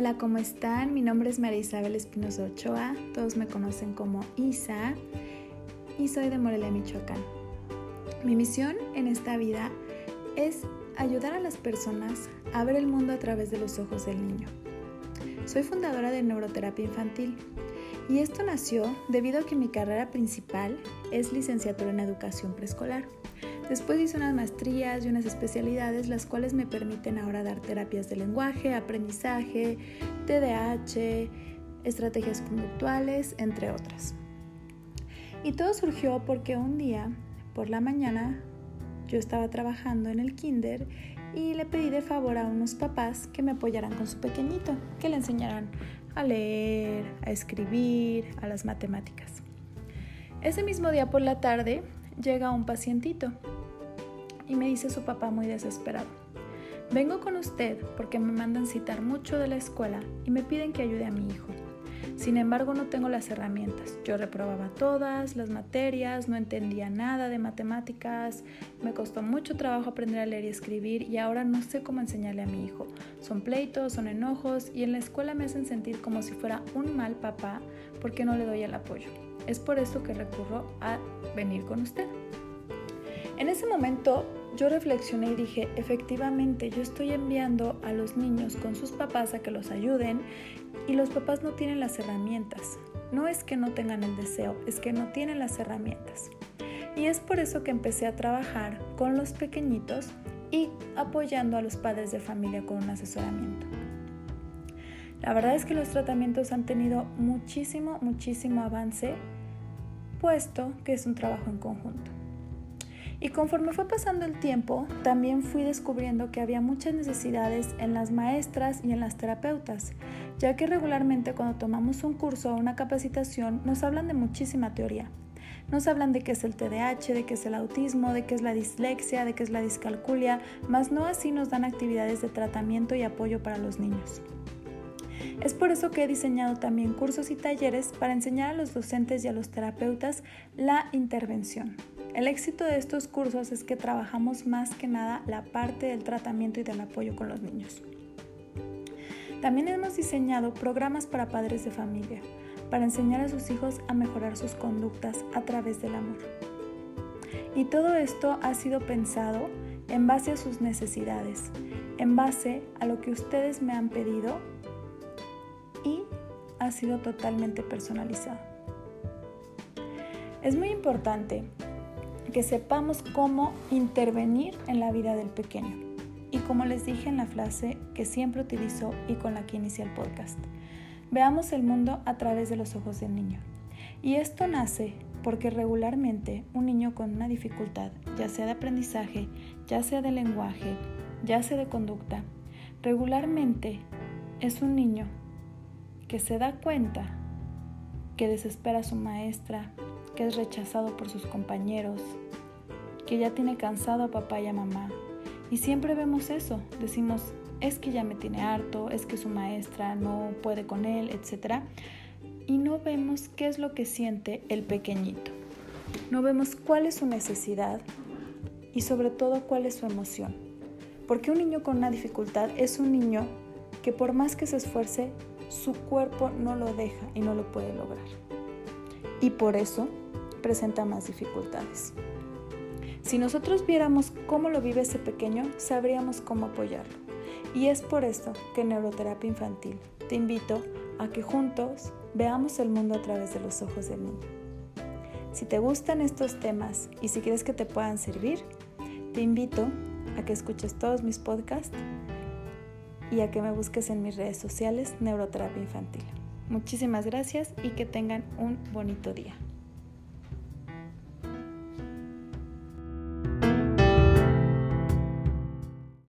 Hola, ¿cómo están? Mi nombre es María Isabel Espinosa Ochoa, todos me conocen como Isa y soy de Morelia, Michoacán. Mi misión en esta vida es ayudar a las personas a ver el mundo a través de los ojos del niño. Soy fundadora de Neuroterapia Infantil y esto nació debido a que mi carrera principal es licenciatura en educación preescolar. Después hice unas maestrías y unas especialidades las cuales me permiten ahora dar terapias de lenguaje, aprendizaje, TDAH, estrategias conductuales, entre otras. Y todo surgió porque un día, por la mañana, yo estaba trabajando en el kinder y le pedí de favor a unos papás que me apoyaran con su pequeñito, que le enseñaran a leer, a escribir, a las matemáticas. Ese mismo día por la tarde llega un pacientito y me dice su papá muy desesperado. Vengo con usted porque me mandan citar mucho de la escuela y me piden que ayude a mi hijo. Sin embargo, no tengo las herramientas. Yo reprobaba todas las materias, no entendía nada de matemáticas, me costó mucho trabajo aprender a leer y escribir y ahora no sé cómo enseñarle a mi hijo. Son pleitos, son enojos y en la escuela me hacen sentir como si fuera un mal papá porque no le doy el apoyo. Es por eso que recurro a venir con usted. En ese momento yo reflexioné y dije, efectivamente, yo estoy enviando a los niños con sus papás a que los ayuden y los papás no tienen las herramientas. No es que no tengan el deseo, es que no tienen las herramientas. Y es por eso que empecé a trabajar con los pequeñitos y apoyando a los padres de familia con un asesoramiento. La verdad es que los tratamientos han tenido muchísimo, muchísimo avance, puesto que es un trabajo en conjunto. Y conforme fue pasando el tiempo, también fui descubriendo que había muchas necesidades en las maestras y en las terapeutas, ya que regularmente cuando tomamos un curso o una capacitación nos hablan de muchísima teoría. Nos hablan de qué es el TDAH, de qué es el autismo, de qué es la dislexia, de qué es la discalculia, mas no así nos dan actividades de tratamiento y apoyo para los niños. Es por eso que he diseñado también cursos y talleres para enseñar a los docentes y a los terapeutas la intervención. El éxito de estos cursos es que trabajamos más que nada la parte del tratamiento y del apoyo con los niños. También hemos diseñado programas para padres de familia, para enseñar a sus hijos a mejorar sus conductas a través del amor. Y todo esto ha sido pensado en base a sus necesidades, en base a lo que ustedes me han pedido y ha sido totalmente personalizado. Es muy importante que sepamos cómo intervenir en la vida del pequeño. Y como les dije en la frase que siempre utilizo y con la que inicié el podcast, veamos el mundo a través de los ojos del niño. Y esto nace porque regularmente un niño con una dificultad, ya sea de aprendizaje, ya sea de lenguaje, ya sea de conducta, regularmente es un niño que se da cuenta que desespera a su maestra, que es rechazado por sus compañeros, que ya tiene cansado a papá y a mamá. Y siempre vemos eso, decimos, es que ya me tiene harto, es que su maestra no puede con él, etc. Y no vemos qué es lo que siente el pequeñito. No vemos cuál es su necesidad y sobre todo cuál es su emoción. Porque un niño con una dificultad es un niño que por más que se esfuerce, su cuerpo no lo deja y no lo puede lograr. Y por eso presenta más dificultades. Si nosotros viéramos cómo lo vive ese pequeño, sabríamos cómo apoyarlo. Y es por esto que Neuroterapia Infantil te invito a que juntos veamos el mundo a través de los ojos del niño. Si te gustan estos temas y si quieres que te puedan servir, te invito a que escuches todos mis podcasts y a que me busques en mis redes sociales Neuroterapia Infantil. Muchísimas gracias y que tengan un bonito día.